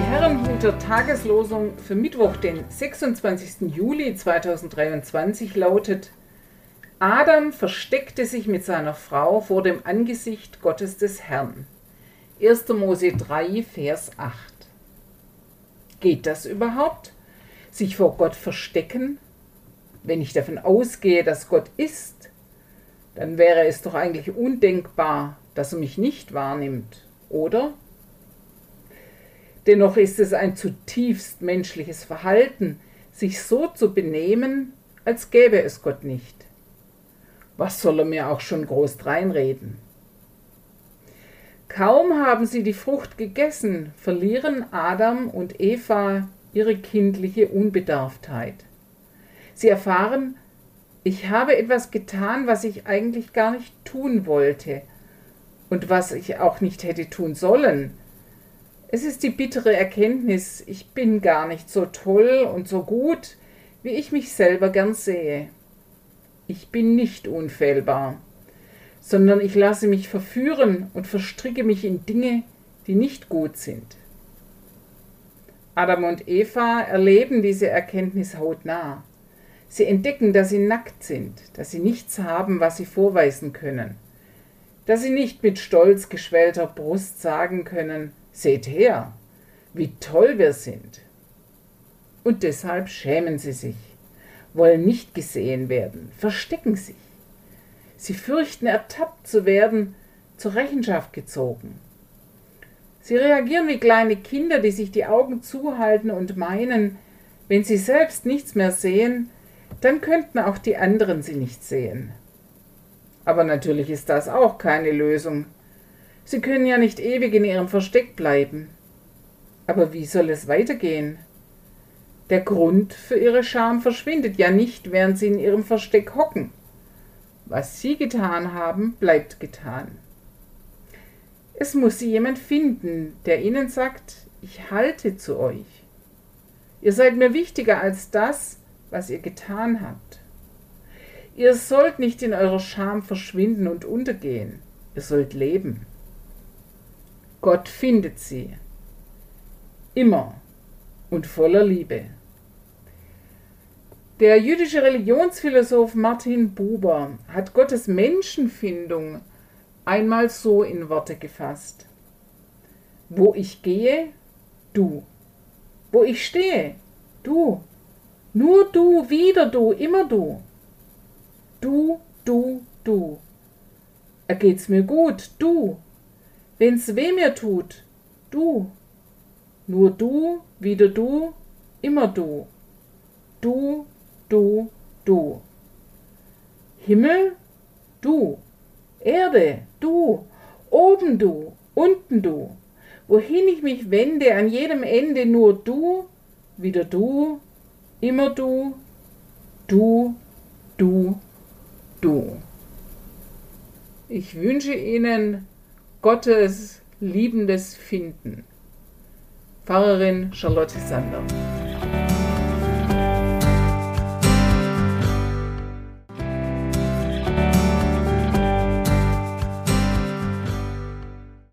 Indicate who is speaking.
Speaker 1: Die Herrenhuter Tageslosung für Mittwoch, den 26. Juli 2023 lautet: Adam versteckte sich mit seiner Frau vor dem Angesicht Gottes des Herrn. 1. Mose 3, Vers 8. Geht das überhaupt? Sich vor Gott verstecken? Wenn ich davon ausgehe, dass Gott ist, dann wäre es doch eigentlich undenkbar, dass er mich nicht wahrnimmt, oder? Dennoch ist es ein zutiefst menschliches Verhalten, sich so zu benehmen, als gäbe es Gott nicht. Was soll er mir auch schon groß reinreden? Kaum haben sie die Frucht gegessen, verlieren Adam und Eva ihre kindliche Unbedarftheit. Sie erfahren, ich habe etwas getan, was ich eigentlich gar nicht tun wollte und was ich auch nicht hätte tun sollen. Es ist die bittere Erkenntnis, ich bin gar nicht so toll und so gut, wie ich mich selber gern sehe. Ich bin nicht unfehlbar, sondern ich lasse mich verführen und verstricke mich in Dinge, die nicht gut sind. Adam und Eva erleben diese Erkenntnis hautnah. Sie entdecken, dass sie nackt sind, dass sie nichts haben, was sie vorweisen können, dass sie nicht mit stolz geschwellter Brust sagen können, seht her, wie toll wir sind. Und deshalb schämen sie sich, wollen nicht gesehen werden, verstecken sich. Sie fürchten, ertappt zu werden, zur Rechenschaft gezogen. Sie reagieren wie kleine Kinder, die sich die Augen zuhalten und meinen, wenn sie selbst nichts mehr sehen, dann könnten auch die anderen sie nicht sehen. Aber natürlich ist das auch keine Lösung. Sie können ja nicht ewig in ihrem Versteck bleiben. Aber wie soll es weitergehen? Der Grund für ihre Scham verschwindet ja nicht, während sie in ihrem Versteck hocken. Was sie getan haben, bleibt getan. Es muss sie jemand finden, der ihnen sagt, ich halte zu euch. Ihr seid mir wichtiger als das, was ihr getan habt. Ihr sollt nicht in eurer Scham verschwinden und untergehen. Ihr sollt leben. Gott findet sie. Immer und voller Liebe. Der jüdische Religionsphilosoph Martin Buber hat Gottes Menschenfindung einmal so in Worte gefasst. Wo ich gehe, du. Wo ich stehe, du. Nur du, wieder du, immer du. Du, du, du. Ergeht's mir gut, du. Wenn's weh mir tut, du. Nur du, wieder du, immer du. Du, du, du. Himmel, du. Erde, du. Oben du, unten du. Wohin ich mich wende, an jedem Ende nur du, wieder du, immer du, du, du, du. Ich wünsche Ihnen Gottes liebendes Finden. Pfarrerin Charlotte Sander.